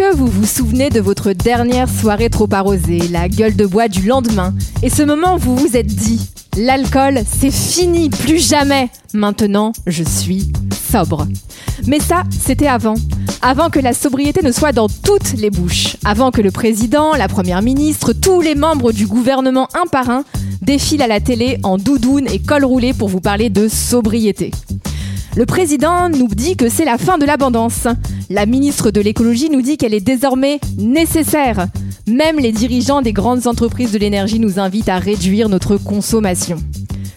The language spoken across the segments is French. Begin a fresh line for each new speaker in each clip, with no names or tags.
Que vous vous souvenez de votre dernière soirée trop arrosée, la gueule de bois du lendemain? Et ce moment où vous vous êtes dit L'alcool, c'est fini, plus jamais Maintenant, je suis sobre. Mais ça, c'était avant. Avant que la sobriété ne soit dans toutes les bouches. Avant que le président, la première ministre, tous les membres du gouvernement un par un défilent à la télé en doudoune et col roulé pour vous parler de sobriété. Le président nous dit que c'est la fin de l'abondance. La ministre de l'écologie nous dit qu'elle est désormais nécessaire. Même les dirigeants des grandes entreprises de l'énergie nous invitent à réduire notre consommation.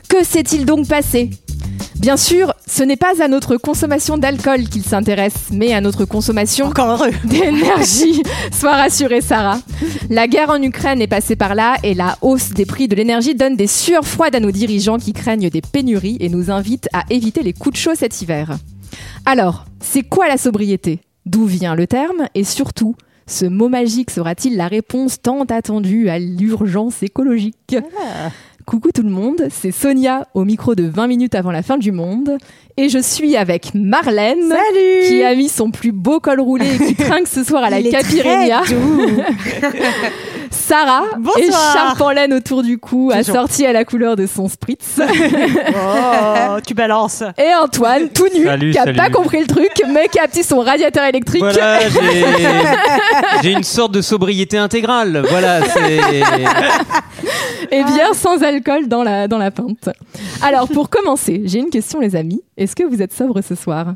Que s'est-il donc passé? Bien sûr, ce n'est pas à notre consommation d'alcool qu'il s'intéresse, mais à notre consommation d'énergie. Sois rassurée, Sarah. La guerre en Ukraine est passée par là et la hausse des prix de l'énergie donne des sueurs froides à nos dirigeants qui craignent des pénuries et nous invitent à éviter les coups de chaud cet hiver. Alors, c'est quoi la sobriété? D'où vient le terme? Et surtout, ce mot magique sera-t-il la réponse tant attendue à l'urgence écologique? Coucou tout le monde, c'est Sonia au micro de 20 minutes avant la fin du monde et je suis avec Marlène
Salut
qui a mis son plus beau col roulé et qui trinque ce soir à la Capirénia. Sarah,
Bonsoir.
écharpe en laine autour du cou, assortie à la couleur de son spritz.
Oh, tu balances.
Et Antoine, tout nu,
Salut,
qui a
salut.
pas compris le truc, mais qui a petit son radiateur électrique.
Voilà, j'ai- une sorte de sobriété intégrale. Voilà, c'est.
Et bien sans alcool dans la, dans la pinte. Alors, pour commencer, j'ai une question, les amis. Est-ce que vous êtes sobre ce soir?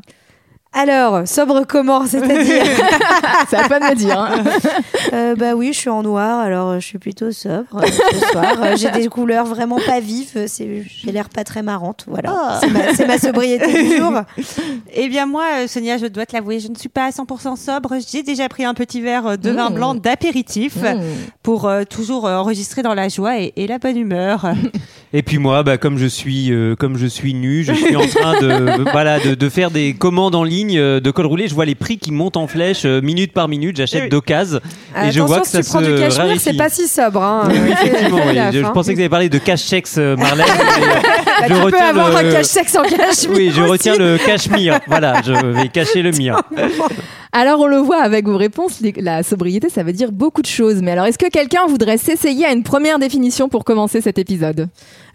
Alors, sobre comment C'est-à-dire
C'est à toi de me dire. hein.
Euh, Bah oui, je suis en noir, alors euh, je suis plutôt sobre euh, ce soir. Euh, J'ai des couleurs vraiment pas vives, j'ai l'air pas très marrante. Voilà, c'est ma, c'est ma sobriété du jour.
Eh bien moi, Sonia, je dois te l'avouer, je ne suis pas à 100% sobre. J'ai déjà pris un petit verre de vin
Mmh.
blanc d'apéritif
Mmh.
pour toujours enregistrer dans la joie et, et la bonne humeur.
Et puis moi, bah, comme je suis, euh, comme je suis nu, je suis en train de, voilà, de, de faire des commandes en ligne euh, de col roulé. Je vois les prix qui montent en flèche euh, minute par minute. J'achète
Oui.
d'occasion et je vois que ça
si tu prends
se
du cachemire, c'est pas si sobre. Hein.
Oui, effectivement, oui. Je, je
hein.
pensais que vous avez parlé de cash checks, euh, Marlène. mais, euh,
Bah,
je
tu peux avoir
le-
un cache-sexe en cachemire.
Oui, je
aussi.
retiens le cachemire. Voilà, je vais cacher le mire.
Alors, on le voit avec vos réponses, la sobriété, ça veut dire beaucoup de choses. Mais alors, est-ce que quelqu'un voudrait s'essayer à une première définition pour commencer cet épisode?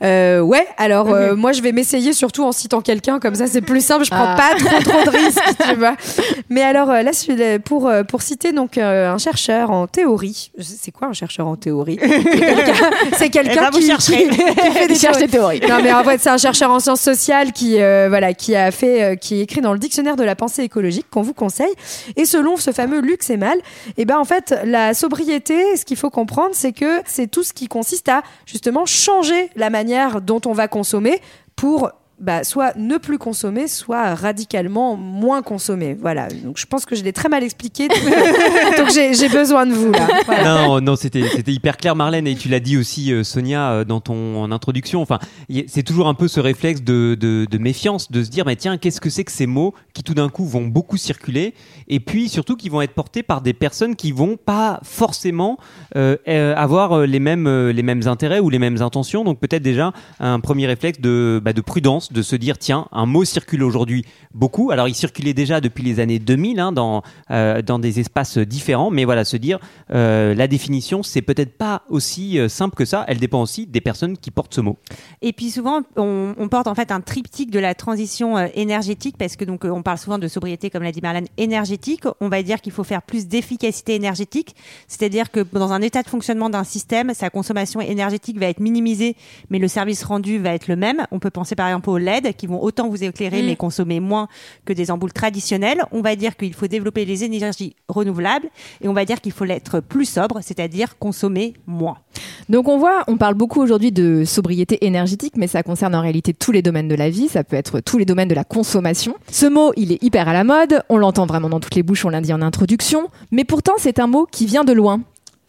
Euh, ouais, alors euh, moi je vais m'essayer surtout en citant quelqu'un, comme ça c'est plus simple, je prends
Ah.
pas trop trop de risques, tu vois. Mais alors euh, là, pour, euh, pour citer donc euh, un chercheur en théorie, c'est quoi un chercheur en théorie? C'est quelqu'un-
Eh ben, vous
qui, qui- qui fait des
cherche des théories.
Non mais en fait c'est un chercheur en sciences sociales qui euh, voilà qui a fait euh, qui écrit dans le dictionnaire de la pensée écologique qu'on vous conseille et selon ce fameux Luc Semal et ben en fait la sobriété ce qu'il faut comprendre c'est que c'est tout ce qui consiste à justement changer la manière dont on va consommer pour bah, soit ne plus consommer, soit radicalement moins consommer. Voilà. Donc je pense que je l'ai très mal expliqué. Donc j'ai besoin de vous là. Voilà.
Non, non, c'était hyper clair, Marlène, et tu l'as dit aussi, euh, Sonia, euh, dans ton en introduction. Enfin, c'est toujours un peu ce réflexe de, de, de méfiance, de se dire, mais tiens, qu'est-ce que c'est que ces mots qui tout d'un coup vont beaucoup circuler, et puis surtout qui vont être portés par des personnes qui vont pas forcément euh, avoir les mêmes les mêmes intérêts ou les mêmes intentions. Donc peut-être déjà un premier réflexe de bah, de prudence, de se dire, tiens, un mot circule aujourd'hui beaucoup. Alors il circulait déjà depuis les années 2000 hein, dans euh, dans des espaces différents, mais voilà, se dire euh, la définition, c'est peut-être pas aussi euh, simple que ça. Elle dépend aussi des personnes qui portent ce mot.
Et puis souvent, on, porte en fait un triptyque de la transition énergétique parce que donc on parle souvent de sobriété, comme l'a dit Marlène, énergétique. On va dire qu'il faut faire plus d'efficacité énergétique, c'est-à-dire que dans un état de fonctionnement d'un système, sa consommation énergétique va être minimisée, mais le service rendu va être le même. On peut penser par exemple aux LED qui vont autant vous éclairer mais consommer moins que des ampoules traditionnelles. On va dire qu'il faut développer les énergies renouvelables et on va dire qu'il faut être plus sobre, c'est-à-dire consommer moins.
Donc on voit, on parle beaucoup aujourd'hui de sobriété énergétique, mais ça concerne en réalité tous les domaines de la vie, ça peut être tous les domaines de la consommation. Ce mot, il est hyper à la mode, on l'entend vraiment dans toutes les bouches, on l'a dit en introduction, mais pourtant c'est un mot qui vient de loin.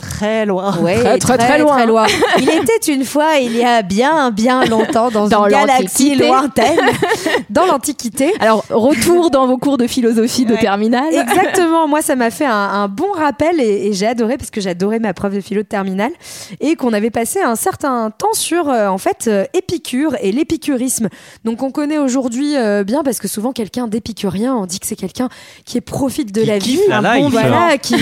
Très loin.
Ouais,
Très, très, très loin.
Il était une fois, il y a bien, bien longtemps, dans,
Dans
une galaxie
l'Antiquité.
lointaine.
Dans l'Antiquité.
Alors, retour dans vos cours de philosophie de
Ouais.
terminale.
Exactement, moi ça m'a fait un, un bon rappel et, et j'ai adoré parce que j'adorais ma prof de philo de terminale et qu'on avait passé un certain temps sur euh, en fait euh, Épicure et l'épicurisme. Donc on connaît aujourd'hui euh, bien parce que souvent quelqu'un d'épicurien, on dit que c'est quelqu'un qui profite de
Qui
la vie,
la
un
life.
bon voilà, qui,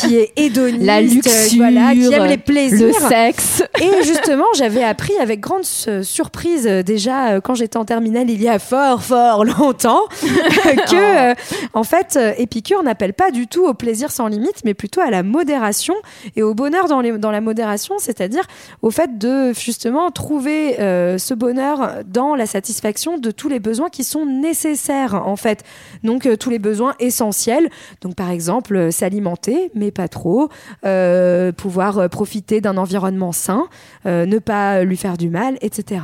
qui est hédoniste,
La
euh,
luxure,
voilà, qui aime les plaisirs.
le sexe.
Et justement, j'avais appris avec grande euh, surprise euh, déjà euh, quand j'étais en terminale il y a fort fort longtemps que euh, en fait euh, Épicure n'appelle pas du tout au plaisir sans limite mais plutôt à la modération et au bonheur dans, les, dans la modération, c'est-à-dire au fait de justement trouver euh, ce bonheur dans la satisfaction de tous les besoins qui sont nécessaires en fait. Donc euh, tous les besoins essentiels. Donc par exemple euh, s'alimenter mais pas trop, euh, pouvoir euh, profiter d'un environnement sain, euh, ne pas lui faire du mal, etc.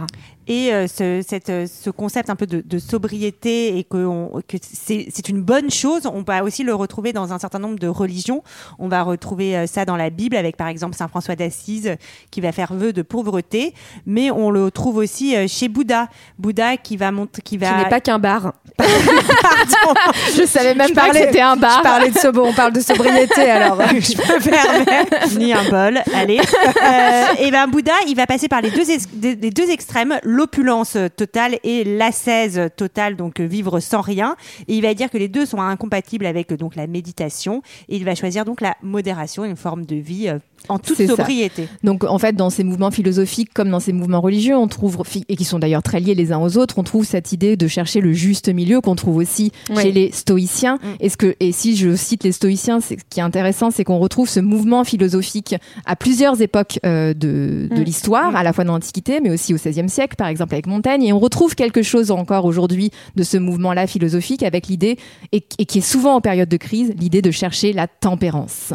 Et euh, ce, cette, euh, ce concept un peu de, de sobriété et que, on- que c'est une bonne chose, on va aussi le retrouver dans un certain nombre de religions. On va retrouver euh, ça dans la Bible avec par exemple Saint François d'Assise qui va faire vœu de pauvreté, mais on le trouve aussi chez Bouddha. Bouddha qui va monter, qui
n'est pas qu'un bar.
Je savais même
Je
pas
parlais-
que c'était un bar.
Je parlais de sobre, on parle de sobriété alors.
je me permets, ni un bol, allez. Euh, et ben Bouddha, il va passer par les deux, les deux extrêmes, l'opulence totale et l'ascèse totale, donc euh, vivre sans rien. Il va dire que les deux sont incompatibles avec euh, donc la méditation. Et il va choisir donc la modération, une forme de vie euh, en toute
ça.
sobriété.
Donc en fait, dans ces mouvements philosophiques comme dans ces mouvements religieux, on trouve et qui sont d'ailleurs très liés les uns aux autres, on trouve cette idée de chercher le juste milieu qu'on trouve aussi
Oui.
chez les stoïciens. Et ce que et si je cite les stoïciens, ce qui est intéressant, c'est qu'on retrouve ce mouvement philosophique à plusieurs époques euh, de, de
Mm.
l'histoire, à la fois dans l'Antiquité, mais aussi au XVIe siècle, par exemple avec Montaigne. Et on retrouve quelque chose encore aujourd'hui de ce mouvement-là philosophique avec l'idée et, et qui est souvent en période de crise, l'idée de chercher la tempérance.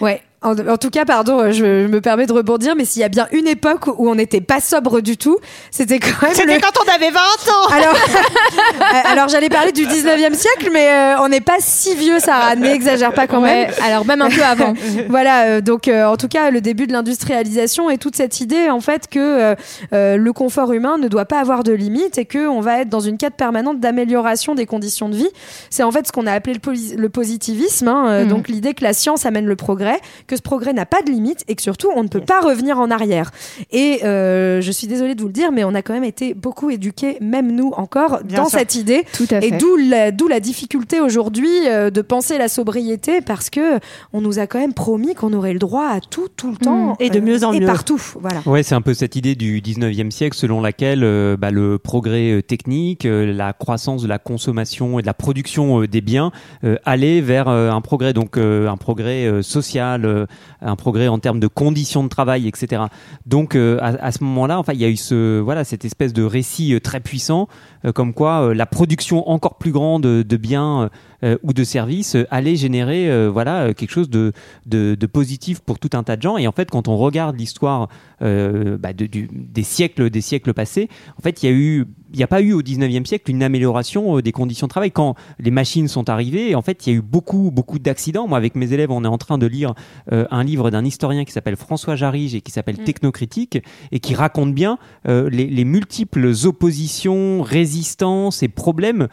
Ouais. En, en tout cas, pardon, euh, je, je me permets de rebondir, mais s'il y a bien une époque où on n'était pas sobre du tout, c'était quand même le...
quand on avait 20 ans
Alors, euh, alors j'allais parler du 19e siècle, mais euh, on n'est pas si vieux, Sarah, n'exagère pas quand même.
Alors même un peu avant.
voilà, euh, donc euh, en tout cas, le début de l'industrialisation et toute cette idée en fait que euh, euh, le confort humain ne doit pas avoir de limite et que on va être dans une quête permanente d'amélioration des conditions de vie. C'est en fait ce qu'on a appelé le, posi- le positivisme, hein, euh,
Mhm.
donc l'idée que la science amène le progrès, que ce progrès n'a pas de limite et que surtout on ne peut pas revenir en arrière. Et euh, je suis désolée de vous le dire, mais on a quand même été beaucoup éduqués, même nous encore,
Bien
dans
sûr.
cette idée.
Tout à
Et
fait.
d'où la, d'où la difficulté aujourd'hui euh, de penser la sobriété parce que on nous a quand même promis qu'on aurait le droit à tout, tout le temps.
Mmh. Et de mieux en
et
mieux.
partout. Voilà.
Ouais, c'est un peu cette idée du 19e siècle selon laquelle euh, bah, le progrès euh, technique, euh, la croissance de la consommation et de la production euh, des biens euh, allait vers euh, un progrès, donc euh, un progrès euh, social, euh, un progrès en termes de conditions de travail, etc. Donc euh, à, ce moment-là, enfin, il y a eu ce voilà cette espèce de récit euh, très puissant, euh, comme quoi euh, la production encore plus grande de biens euh, ou de services euh, allait générer euh, voilà euh, quelque chose de, de, de positif pour tout un tas de gens. Et en fait, quand on regarde l'histoire euh, bah, de- du- des siècles des siècles passés, en fait, il y a eu il n'y a pas eu au 19e siècle une amélioration des conditions de travail. Quand les machines sont arrivées, en fait, il y a eu beaucoup, beaucoup d'accidents. Moi, avec mes élèves, on est en train de lire euh, un livre d'un historien qui s'appelle François Jarige et qui s'appelle Technocritique et qui raconte bien euh, les, les multiples oppositions, résistances et problèmes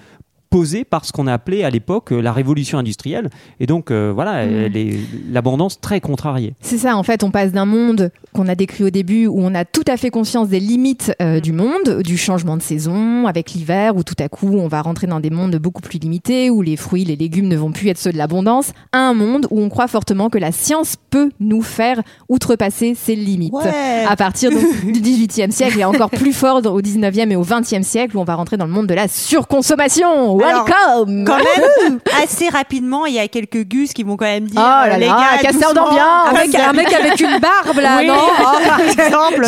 posés par ce qu'on a appelé à l'époque euh, la révolution industrielle. Et donc, euh, voilà, euh, les- l'abondance très contrariée.
C'est ça, en fait, on passe d'un monde qu'on a décrit au début où on a tout à fait conscience des limites euh, du monde, du changement de saison avec l'hiver, où tout à coup on va rentrer dans des mondes beaucoup plus limités, où les fruits, les légumes ne vont plus être ceux de l'abondance, à un monde où on croit fortement que la science peut nous faire outrepasser ces limites.
Ouais.
À partir donc, du 18e siècle et encore plus fort au 19e et au 20e siècle où on va rentrer dans le monde de la surconsommation. Welcome
Quand même, assez rapidement, il y a quelques gus qui vont quand même dire
Oh là
euh, les
là,
gars,
casseur d'ambiance.
Avec un mec avec une barbe là,
Oui.
non
Oh, par exemple,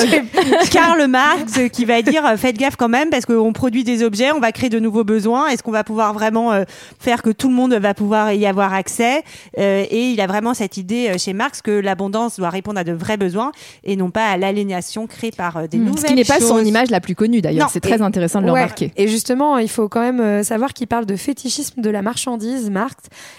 Karl Marx qui va dire euh, faites gaffe quand même parce qu'on produit des objets, on va créer de nouveaux besoins. Est-ce qu'on va pouvoir vraiment euh, faire que tout le monde va pouvoir y avoir accès? Euh, Et il a vraiment cette idée chez Marx que l'abondance doit répondre à de vrais besoins et non pas à l'aliénation créée par euh, des
Hmm.
nouvelles
Ce qui n'est pas son image la plus connue d'ailleurs. C'est très
Et-
intéressant de le
Ouais.
remarquer.
Et justement, il faut quand même savoir qu'il il parle de fétichisme de la marchandise, Marx.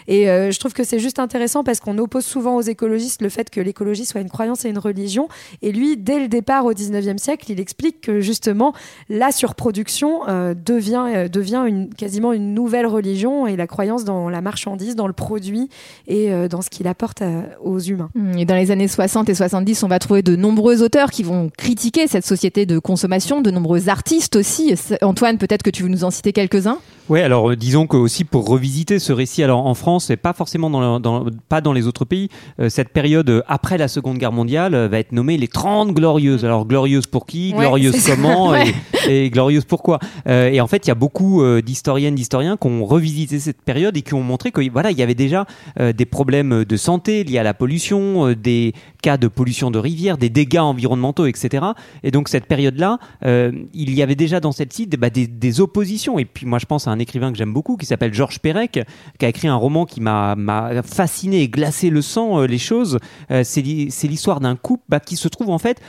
Et euh, je trouve que c'est juste intéressant parce qu'on oppose souvent aux écologistes le fait que l'écologie soit une croyance et une religion. Et lui, dès le départ au 19e siècle, il explique que justement la surproduction euh, devient, euh, devient une, quasiment une nouvelle religion et la croyance dans la marchandise, dans le produit et euh, dans ce qu'il apporte aux humains.
Et dans les années 60 et 70, on va trouver de nombreux auteurs qui vont critiquer cette société de consommation, de nombreux artistes aussi. Antoine, peut-être que tu veux nous en citer quelques-uns?
Ouais, alors euh, disons que aussi pour revisiter ce récit, alors en France et pas forcément dans, le- dans- pas dans les autres pays, euh, cette période euh, après la Seconde Guerre mondiale euh, va être nommée les 30 glorieuses. Alors glorieuses pour qui,
Ouais,
glorieuses comment?
Ouais.
et, et glorieuses pourquoi. Euh, et en fait, il y a beaucoup d'historiennes, d'historiens qui ont revisité cette période et qui ont montré que voilà, il y avait déjà des problèmes de santé liés à la pollution, des cas de pollution de rivières, des dégâts environnementaux, etc. Et donc cette période-là, il y avait déjà dans cette site bah, des, des oppositions. Et puis moi, je pense à un écrivain que j'aime beaucoup qui s'appelle Georges Perec, qui a écrit un roman qui m'a fasciné et glacé le sang, euh, les choses. Euh, c'est l'histoire d'un couple bah, qui se trouve en fait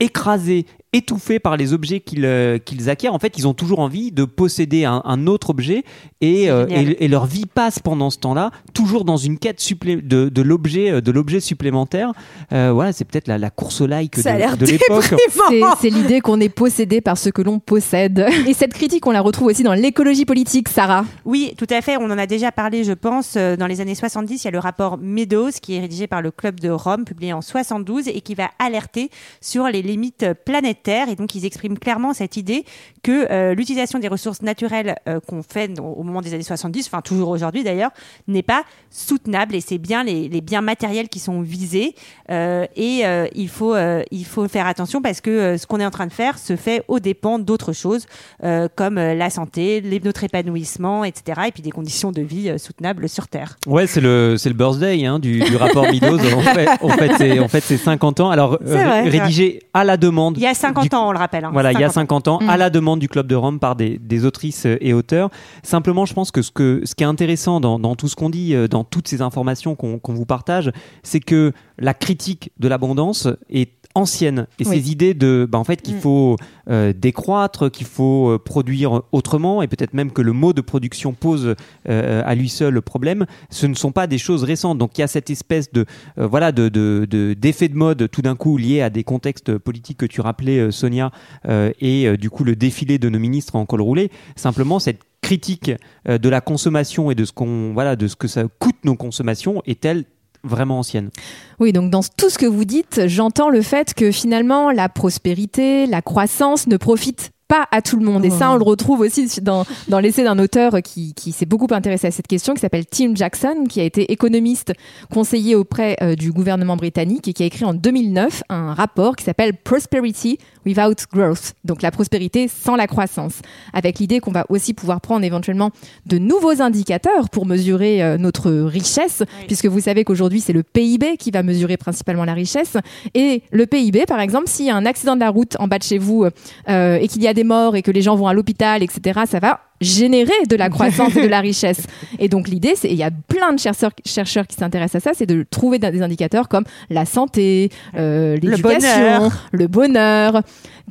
écrasé, étouffé par les objets qu'ils euh, qu'ils acquièrent. En fait, ils ont toujours envie de posséder un, un autre objet et, euh, et, et leur vie passe pendant ce temps-là, toujours dans une quête supplé- de, de l'objet euh, de l'objet supplémentaire. Euh, voilà, c'est peut-être la, la course au like
Ça
de, de l'époque.
C'est l'idée qu'on est possédé par ce que l'on possède. Et cette critique, on la retrouve aussi dans l'écologie politique, Sarah.
Oui, tout à fait. On en a déjà parlé, je pense. Dans les années 70, il y a le rapport Meadows qui est rédigé par le Club de Rome, publié en 72 et qui va alerter sur les limites planétaires. Et donc, ils expriment clairement cette idée que euh, l'utilisation des ressources naturelles euh, qu'on fait dans- au moment des années 70, enfin toujours aujourd'hui d'ailleurs, n'est pas soutenable. Et c'est bien les, les biens matériels qui sont visés. Euh, et il, faut, il faut faire attention parce que ce qu'on est en train de faire se fait aux dépens d'autres choses comme la santé, les- notre épanouissement, etc. Et puis des conditions de vie soutenables sur Terre.
Ouais, c'est le c'est le birthday hein, du, du rapport Meadows. En fait, en fait, fait c'est 50 ans. Alors
vrai.
rédigé à la demande.
Il y a 50
du-
ans, on le rappelle. hein.
Voilà, il y a
50
50 ans,
Mm.
à la demande du Club de Rome par des, des autrices euh, et auteurs. Simplement, je pense que ce, que, ce qui est intéressant dans, dans tout ce qu'on dit, euh, dans toutes ces informations qu'on vous partage, c'est que la critique de l'abondance est ancienne et
Oui.
ces idées de bah, en fait qu'il
Mm.
faut euh, décroître qu'il faut euh, produire autrement et peut-être même que le mot de production pose euh, à lui seul le problème ce ne sont pas des choses récentes donc il y a cette espèce de voilà de de- de- d'effet de, mode tout d'un coup lié à des contextes politiques que tu rappelais euh, Sonia euh, et euh, du coup le défilé de nos ministres en col roulé. Simplement cette critique de la consommation et de ce qu'on voilà de ce que ça coûte nos consommations est-elle vraiment ancienne?
Oui, donc dans tout ce que vous dites, j'entends le fait que finalement la prospérité, la croissance ne profitent pas à tout le monde. Et ça, on le retrouve aussi dans, dans l'essai d'un auteur qui, qui s'est beaucoup intéressé à cette question, qui s'appelle Tim Jackson, qui a été économiste conseiller auprès euh, du gouvernement britannique et qui a écrit en 2009 un rapport qui s'appelle Prosperity Without Growth, donc la prospérité sans la croissance, avec l'idée qu'on va aussi pouvoir prendre éventuellement de nouveaux indicateurs pour mesurer euh, notre richesse, puisque vous savez qu'aujourd'hui c'est le PIB qui va mesurer principalement la richesse. Et le PIB, par exemple, s'il y a un accident de la route en bas de chez vous euh, et qu'il y a des morts et que les gens vont à l'hôpital, etc., ça va générer de la croissance et de la richesse. Et donc l'idée, c'est, il y a plein de chercheurs, chercheurs qui s'intéressent à ça, c'est de trouver des indicateurs comme la santé, euh, l'éducation,
bonheur.
le bonheur,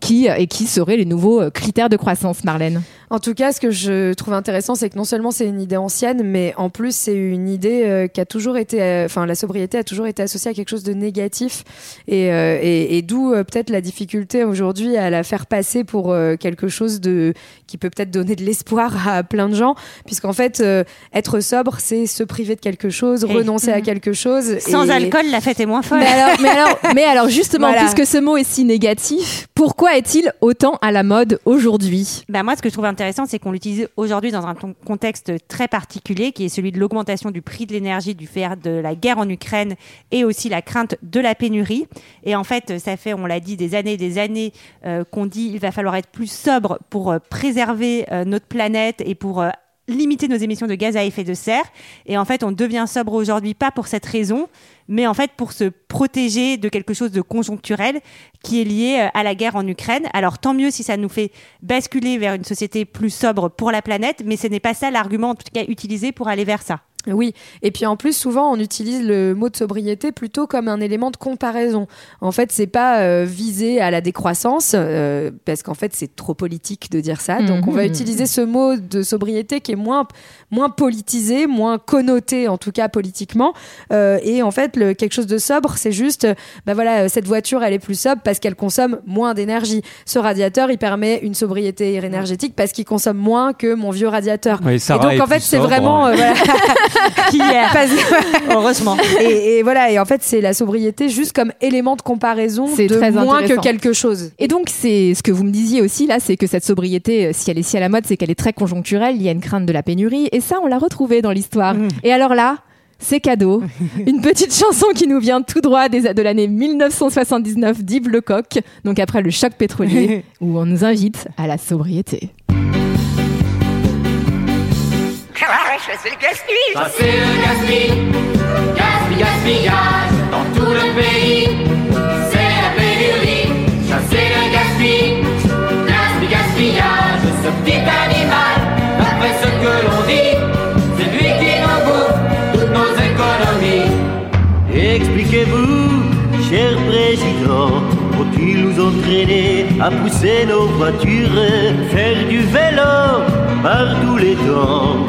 qui, et qui seraient les nouveaux euh, critères de croissance, Marlène?
En tout cas, ce que je trouve intéressant, c'est que non seulement c'est une idée ancienne, mais en plus c'est une idée euh, qui a toujours été, euh, enfin la sobriété a toujours été associée à quelque chose de négatif, et, euh, et, et d'où euh, peut-être la difficulté aujourd'hui à la faire passer pour euh, quelque chose de qui peut peut-être donner de l'espoir à plein de gens, puisqu'en fait euh, être sobre, c'est se priver de quelque chose,
Et-
renoncer à quelque chose.
Sans
et-
alcool, la fête est moins folle.
Mais alors, mais alors, mais alors justement,
Voilà.
puisque ce mot est si négatif, pourquoi est-il autant à la mode aujourd'hui
Bah moi, ce que je trouve intéressant, c'est qu'on l'utilise aujourd'hui dans un contexte très particulier, qui est celui de l'augmentation du prix de l'énergie du fait de la guerre en Ukraine et aussi la crainte de la pénurie. Et en fait, ça fait, on l'a dit, des années et des années euh, qu'on dit il va falloir être plus sobre pour euh, préserver euh, notre planète et pour limiter nos émissions de gaz à effet de serre. Et en fait, on devient sobre aujourd'hui pas pour cette raison, mais en fait pour se protéger de quelque chose de conjoncturel qui est lié euh, à la guerre en Ukraine. Alors tant mieux si ça nous fait basculer vers une société plus sobre pour la planète, mais ce n'est pas ça l'argument en tout cas utilisé pour aller vers ça.
Oui, et puis en plus souvent on utilise le mot de sobriété plutôt comme un élément de comparaison. En fait, c'est pas euh, visé à la décroissance euh, parce qu'en fait c'est trop politique de dire ça. Donc on va
Mhm.
utiliser ce mot de sobriété qui est moins moins politisé, moins connoté en tout cas politiquement. Euh, et en fait, le, quelque chose de sobre, c'est juste, bah voilà, euh, cette voiture elle est plus sobre parce qu'elle consomme moins d'énergie. Ce radiateur, il permet une sobriété énergétique parce qu'il consomme moins que mon vieux radiateur.
Oui,
et donc en fait, c'est vraiment euh, voilà.
Qui hier
Parce que-
Heureusement.
et, et voilà, et en fait, c'est la sobriété juste comme élément de comparaison
C'est
de
très
moins que quelque chose.
Et donc, c'est ce que vous me disiez aussi là, c'est que cette sobriété, si elle est si à la mode, c'est qu'elle est très conjoncturelle. Il y a une crainte de la pénurie, et ça, on l'a retrouvé dans l'histoire.
Mhm.
Et alors là, c'est cadeau. Une petite chanson qui nous vient tout droit des, de l'année 1979 d'Yves Lecoq, donc après le choc pétrolier, où on nous invite à la sobriété.
Chasser le gaspillage, gaspillage, gaspillage dans tout le pays. C'est la pénurie. Chasser le gaspillage, gaspillage, gaspillage. Ce petit animal, d'après ce que l'on dit, c'est lui qui nous bouffe toutes nos économies.
Expliquez-vous, cher président, faut-il nous entraîner à pousser nos voitures, faire du vélo par tous les temps,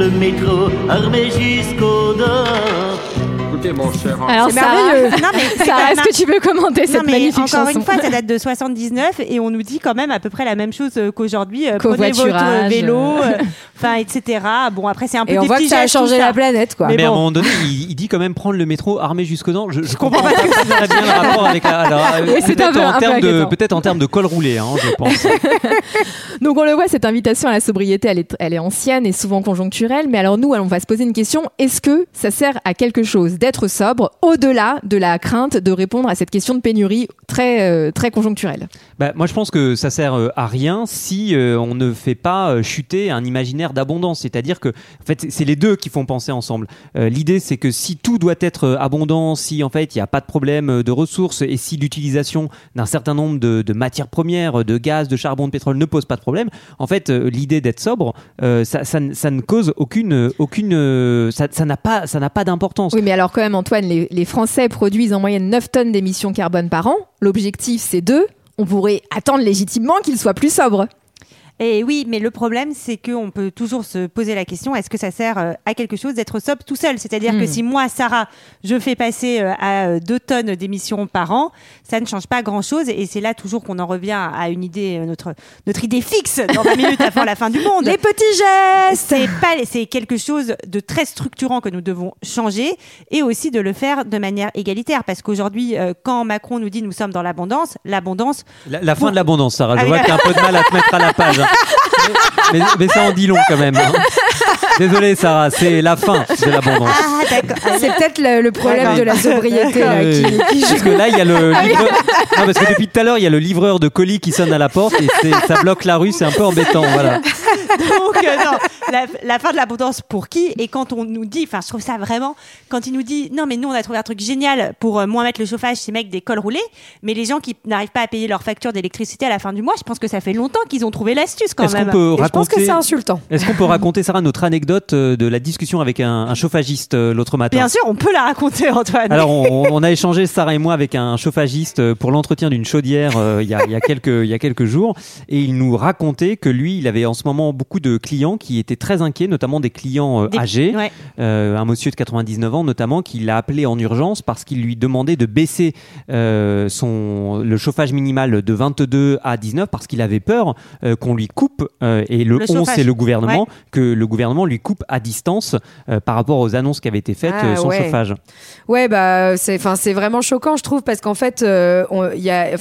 le métro armé jusqu'aux dents
Écoutez, mon cher
Alors,
C'est
Sarah,
merveilleux.
Non, mais c'est
Sarah,
quand
est-ce que tu veux commenter
Non,
cette
mais
magnifique
encore
chanson
une fois, ça date de 79 et on nous dit quand même à peu près la même chose euh, qu'aujourd'hui. Euh, Prenez votre euh, vélo, euh, enfin, etc. Bon, après, c'est un peu
Et on
des
voit que ça a changé
ça.
la planète, quoi.
Mais,
Mais
à un moment donné, il, il dit quand même prendre le métro armé jusqu'aux dents. Je, je comprends pas a bien le rapport avec la. Peut-être en termes de col roulé, hein, je pense.
Donc on le voit, cette invitation à la sobriété, elle est, elle est ancienne et souvent conjoncturelle. Mais alors nous, on va se poser une question est-ce que ça sert à quelque chose sobre au-delà de la crainte de répondre à cette question de pénurie très euh, très conjoncturelle
Bah, moi, je pense que ça sert euh, à rien si euh, on ne fait pas chuter un imaginaire d'abondance. C'est-à-dire que, en fait, c'est- les deux qui font penser ensemble. L'idée, c'est que si tout doit être euh, abondant, si en fait il n'y a pas de problème euh, de ressources et si l'utilisation d'un certain nombre de, matières premières, de gaz, de charbon, de pétrole ne pose pas de problème, en fait, euh, l'idée d'être sobre, euh, ça, ne- cause aucune, aucune, euh, ça n'a pas, ça pas d'importance.
Oui, mais alors quand même, Antoine, les, les Français produisent en moyenne 9 tonnes d'émissions carbone par an. L'objectif, c'est 2. On pourrait attendre légitimement qu'ils soient plus sobres.
Et oui, mais le problème, c'est qu'on peut toujours se poser la question est-ce que ça sert euh, à quelque chose d'être sobre tout seul? C'est-à-dire que
Hmm.
si moi, Sarah, je fais passer euh, à 2 tonnes d'émissions par an, ça ne change pas grand-chose. Et c'est là toujours qu'on en revient à une idée, euh, notre, notre idée fixe dans 20 minutes avant la fin du monde.
Les petits gestes
C'est pas, c'est quelque chose de très structurant que nous devons changer et aussi de le faire de manière égalitaire. Parce qu'aujourd'hui, euh, quand Macron nous dit nous sommes dans l'abondance, l'abondance,
La, la fin de l'abondance, Sarah. Je
Ah
vois que tu as un peu de mal à te mettre à la page. hein. Mais, mais ça en dit long quand même. hein. Désolé, Sarah, c'est la fin de l'abondance.
ah d'accord,
C'est peut-être le, le problème de la sobriété là,
Oui.
qui, qui joue.
Parce que là, il y a le livreur... Non, parce que depuis tout à l'heure, il y a le livreur de colis qui sonne à la porte et ça bloque la rue, c'est un peu embêtant. Voilà.
Donc, euh, non, la, la fin de l'abondance pour qui Et quand on nous dit, enfin, je trouve ça vraiment, quand il nous dit, non, mais nous, on a trouvé un truc génial pour euh, moins mettre le chauffage, ces mecs des cols roulés, mais les gens qui n'arrivent pas à payer leur facture d'électricité à la fin du mois, je pense que ça fait longtemps qu'ils ont trouvé l'astuce quand
Est-ce qu'on
même.
peut
Et je pense que
raconter
c'est insultant.
Est-ce qu'on peut raconter, Sarah, notre anecdote euh, de la discussion avec un, un chauffagiste euh, l'autre matin?
Bien sûr, on peut la raconter, Antoine.
Alors, on, on a échangé, Sarah et moi, avec un chauffagiste pour l'entretien d'une chaudière euh, il, y a, il, y a quelques, il y a quelques jours. Et il nous racontait que lui, il avait en ce moment beaucoup de clients qui étaient très inquiets, notamment des clients euh,
Des-
âgés.
Ouais.
Euh, un monsieur de 99 ans, notamment, qui l'a appelé en urgence parce qu'il lui demandait de baisser euh, son, le chauffage minimal de 22 à 19 parce qu'il avait peur qu'on lui coupe, et le,
Le
11
chauffage.
c'est le gouvernement,
Ouais.
que le gouvernement lui coupe à distance par rapport aux annonces qui avaient été faites
Ah,
son
ouais.
chauffage.
Ouais, bah c'est, vraiment choquant, je trouve, parce qu'en fait, il y a,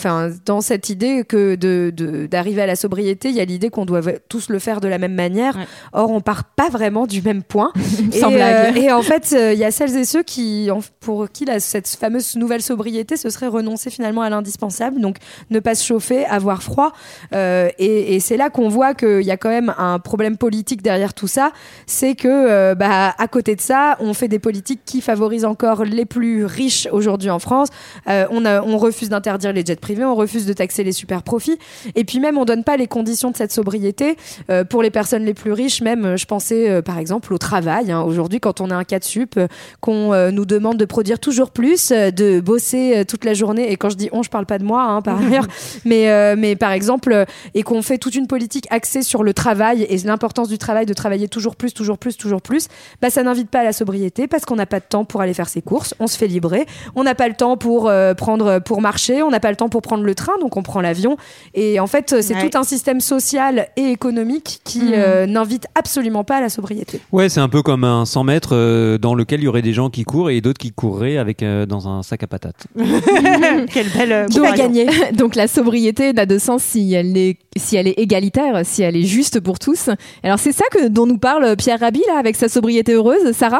dans cette idée que de, de- d'arriver à la sobriété, il y a l'idée qu'on doit tous le faire de la même manière.
Ouais.
Or, on part pas vraiment du même point.
Sans
et,
blague.
et en fait, euh, il y a celles et ceux qui, en- pour qui la, cette fameuse nouvelle sobriété, ce serait renoncer finalement à l'indispensable, donc ne pas se chauffer, avoir froid. Euh, et et c'est là qu'on voit qu'il y a quand même un problème politique derrière tout ça, c'est que euh, bah, à côté de ça, on fait des politiques qui favorisent encore les plus riches aujourd'hui en France. Euh, on, a- on refuse d'interdire les jets privés, on refuse de taxer les super profits, et puis même on donne pas les conditions de cette sobriété euh, pour pour les personnes les plus riches, même, euh, je pensais euh, par exemple au travail. hein. Aujourd'hui, quand on a un cas de sup, euh, qu'on euh, nous demande de produire toujours plus, de bosser toute la journée, et quand je dis on, je parle pas de moi, hein, par ailleurs, mais, mais par exemple, et qu'on fait toute une politique axée sur le travail et l'importance du travail, de travailler toujours plus, toujours plus, toujours plus, bah, ça n'invite pas à la sobriété parce qu'on n'a pas de temps pour aller faire ses courses, on se fait librer, on n'a pas le temps pour prendre, pour marcher, on n'a pas le temps pour prendre le train, donc on prend l'avion. Et en fait, c'est
Ouais.
tout un système social et économique qui
Mhm.
euh, n'invite absolument pas à la sobriété.
Ouais, c'est un peu comme un 100 mètres euh, dans lequel il y aurait des gens qui courent et d'autres qui courraient avec euh, dans un sac à patates.
Quelle belle.
Qui a
comparaison.
gagné
Donc la sobriété n'a de sens si elle est si elle est égalitaire, si elle est juste pour tous. Alors c'est ça que dont nous parle Pierre Rabhi là avec sa sobriété heureuse, Sarah?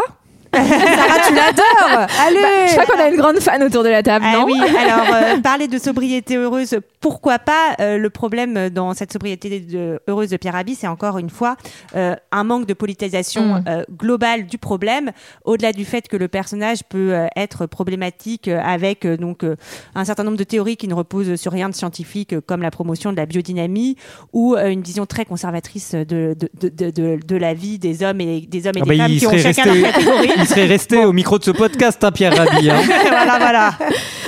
Sarah, tu l'adores Allez
Bah, Je crois qu'on a une grande fan autour de la table,
Ah
non
oui, alors euh, parler de sobriété heureuse, pourquoi pas Euh, Le problème dans cette sobriété de- heureuse de Pierre Rabhi, c'est encore une fois euh, un manque de politisation
Mm.
euh, globale du problème, au-delà du fait que le personnage peut euh, être problématique euh, avec euh, donc euh, un certain nombre de théories qui ne reposent sur rien de scientifique, euh, comme la promotion de la biodynamie ou euh, une vision très conservatrice de, de, de, de, de- de la vie des hommes et des hommes et
Ah
des
bah,
femmes qui ont chacun
resté-
leur catégorie.
Il serait resté au micro de ce podcast, hein, Pierre Rabhi. hein.
voilà, voilà.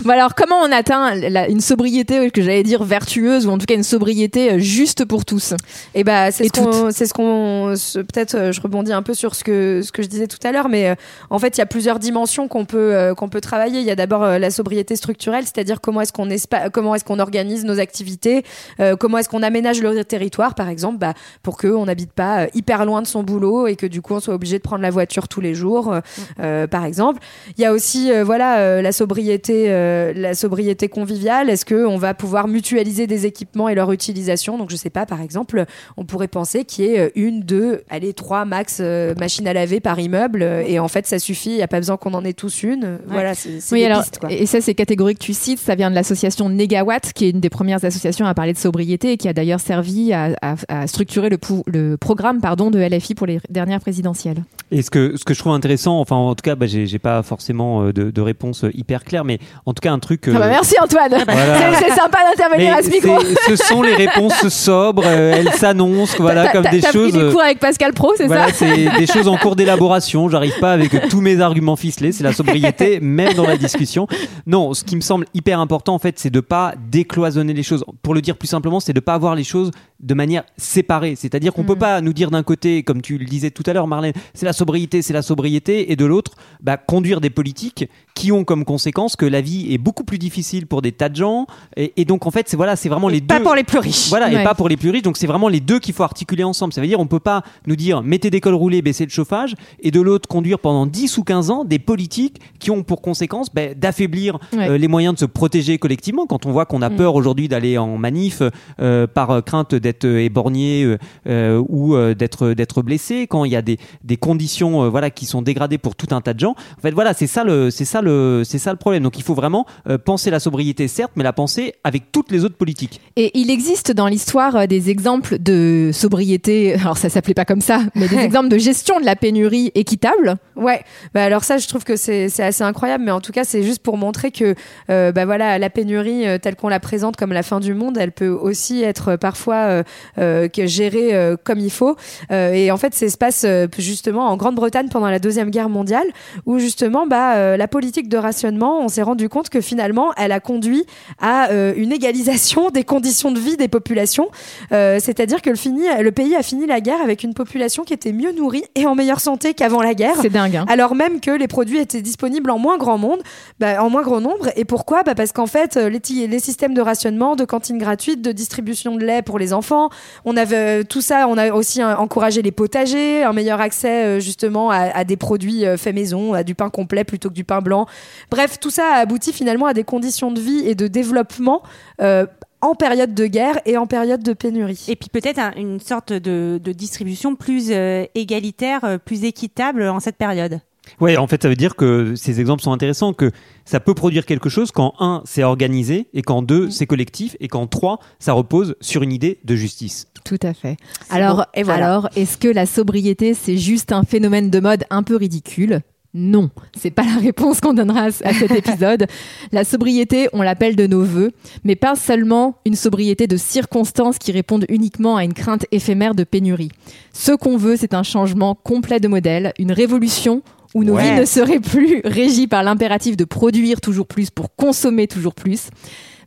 Bon alors comment on atteint la- une sobriété que j'allais dire vertueuse ou en tout cas une sobriété euh, juste pour tous?
Et bah c'est
Et
ce qu'on c'est ce qu'on ce- peut-être euh, je rebondis un peu sur ce que ce que je disais tout à l'heure mais euh, en fait il y a plusieurs dimensions qu'on peut euh, qu'on peut travailler il y a d'abord euh, la sobriété structurelle c'est-à-dire comment est-ce qu'on comment est-ce qu'on organise nos activités euh, comment est-ce qu'on aménage le territoire par exemple bah, pour que on n'habite pas euh, hyper loin de son boulot et que du coup on soit obligé de prendre la voiture tous les jours euh, par exemple. Il y a aussi euh, voilà euh, la sobriété euh, la sobriété conviviale. Est-ce que on va pouvoir mutualiser des équipements et leur utilisation? Donc je sais pas par exemple on pourrait penser qu'il y ait une deux allez trois max euh, machines à laver par immeuble et en fait ça suffit il y a pas besoin qu'on en ait tous une. Voilà c'est c'est
Oui,
des
alors,
pistes quoi.
et ça, ces catégories que tu cites, ça vient de l'association Negawatt, qui est une des premières associations à parler de sobriété et qui a d'ailleurs servi à, à- à structurer le, le programme pardon, de LFI pour les dernières présidentielles.
Et ce que, ce que je trouve intéressant, enfin en tout cas, bah, j'ai pas forcément euh, de, de réponse euh, hyper claire, mais en tout cas un truc. euh,
Ah bah merci Antoine
Voilà.
C'est- sympa d'intervenir à ce micro
ce sont les réponses sobres, euh, elles s'annoncent, voilà, comme des choses.
pris des cours avec Pascal Pro, c'est
Voilà,
ça
c'est des choses en cours d'élaboration. J'arrive pas avec tous mes arguments ficelés. C'est la sobriété, même dans la discussion. Non, ce qui me semble hyper important, en fait, c'est de pas décloisonner les choses. Pour le dire plus simplement, c'est de pas avoir les choses de manière séparée. C'est-à-dire qu'on peut pas nous dire d'un côté, comme tu le disais tout à l'heure, Marlène, c'est la sobriété, c'est la sobriété, et de l'autre, bah, conduire des politiques qui ont comme conséquence que la vie est beaucoup plus difficile pour des tas de gens. Et, et donc, en fait, c'est voilà, c'est vraiment les
Pas
deux.
pour les plus riches.
Voilà,
Ouais.
et pas pour les plus riches. Donc c'est vraiment les deux qu'il faut articuler ensemble. Ça veut dire on peut pas nous dire mettez des cols roulés, baissez le chauffage, et de l'autre conduire pendant 10 ou 15 ans des politiques qui ont pour conséquence ben, d'affaiblir
Ouais.
euh, les moyens de se protéger collectivement. Quand on voit qu'on a
Mm.
peur aujourd'hui d'aller en manif euh, par euh, crainte d'être éborgné euh, ou d'être d'être blessé, quand il y a des, des conditions voilà qui sont dégradées pour tout un tas de gens. En fait voilà, c'est ça le c'est ça le c'est ça le problème. Donc il faut vraiment euh, penser la sobriété certes, mais la penser avec toutes les autres politiques.
Et il existe dans l'histoire euh, des exemples de sobriété, alors ça s'appelait pas comme ça, mais des exemples de gestion de la pénurie équitable.
Ouais, bah alors ça, je trouve que c'est c'est assez incroyable, mais en tout cas, c'est juste pour montrer que euh, bah voilà, la pénurie euh, telle qu'on la présente comme la fin du monde, elle peut aussi être parfois euh, euh, gérée euh, comme il faut. Euh, et en fait, ça se passe justement en Grande-Bretagne pendant la deuxième guerre mondiale, où justement, bah euh, la politique de rationnement, on s'est rendu compte que finalement, elle a conduit à euh, une égalisation des conditions de vie des populations. Euh, C'est-à-dire que le, fini, le pays a fini la guerre avec une population qui était mieux nourrie et en meilleure santé qu'avant la guerre
C'est dingue. hein.
alors même que les produits étaient disponibles en moins grand monde, bah, en moins grand nombre. Et pourquoi? Bah Parce qu'en fait, les, les systèmes de rationnement, de cantines gratuites, de distribution de lait pour les enfants, on avait tout ça. On a aussi euh, encouragé les potagers, un meilleur accès justement à, à des produits euh, faits maison, à du pain complet plutôt que du pain blanc. Bref, tout ça a abouti finalement à des conditions de vie et de développement. euh, en période de guerre et en période de pénurie.
Et puis peut-être un- une sorte de, de distribution plus euh, égalitaire, euh, plus équitable en cette période.
Ouais, en fait, ça veut dire que ces exemples sont intéressants, que ça peut produire quelque chose quand un, c'est organisé, et quand deux, c'est collectif, et quand trois, ça repose sur une idée de justice.
Tout à fait. Alors,
bon, et voilà.
alors est-ce que la sobriété, c'est juste un phénomène de mode un peu ridicule? Non, c'est pas la réponse qu'on donnera à cet épisode. La sobriété, on l'appelle de nos voeux, mais pas seulement une sobriété de circonstances qui répondent uniquement à une crainte éphémère de pénurie. Ce qu'on veut, c'est un changement complet de modèle, une révolution où nos
Ouais.
vies ne seraient plus régies par l'impératif de produire toujours plus pour consommer toujours plus,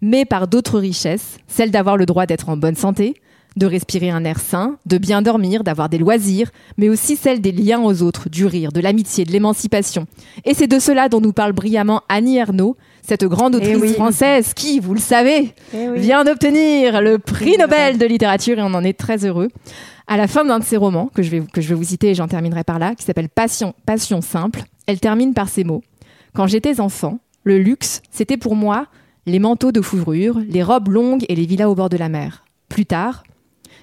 mais par d'autres richesses, celle d'avoir le droit d'être en bonne santé, de respirer un air sain, de bien dormir, d'avoir des loisirs, mais aussi celle des liens aux autres, du rire, de l'amitié, de l'émancipation. Et c'est de cela dont nous parle brillamment Annie Ernaux, cette grande autrice
Eh oui.
française qui, vous le savez,
Eh oui.
vient d'obtenir le prix Nobel de littérature et on en est très heureux. À la fin d'un de ses romans, que je vais, que je vais vous citer et j'en terminerai par là, qui s'appelle Passion, Passion simple, elle termine par ces mots. Quand j'étais enfant, le luxe, c'était pour moi les manteaux de fourrure, les robes longues et les villas au bord de la mer. Plus tard,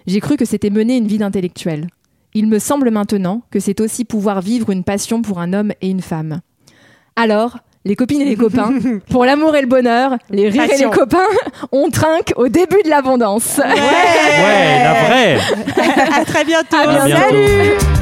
j'ai cru que c'était mener une vie d'intellectuel. Il me semble maintenant que c'est aussi pouvoir vivre une passion pour un homme et une femme. Alors, les copines et les copains, pour l'amour et le bonheur, les rires
Passion.
et les copains, on trinque au début de l'abondance.
Ouais, la vraie
à très bientôt.
À bientôt.
bientôt.
Salut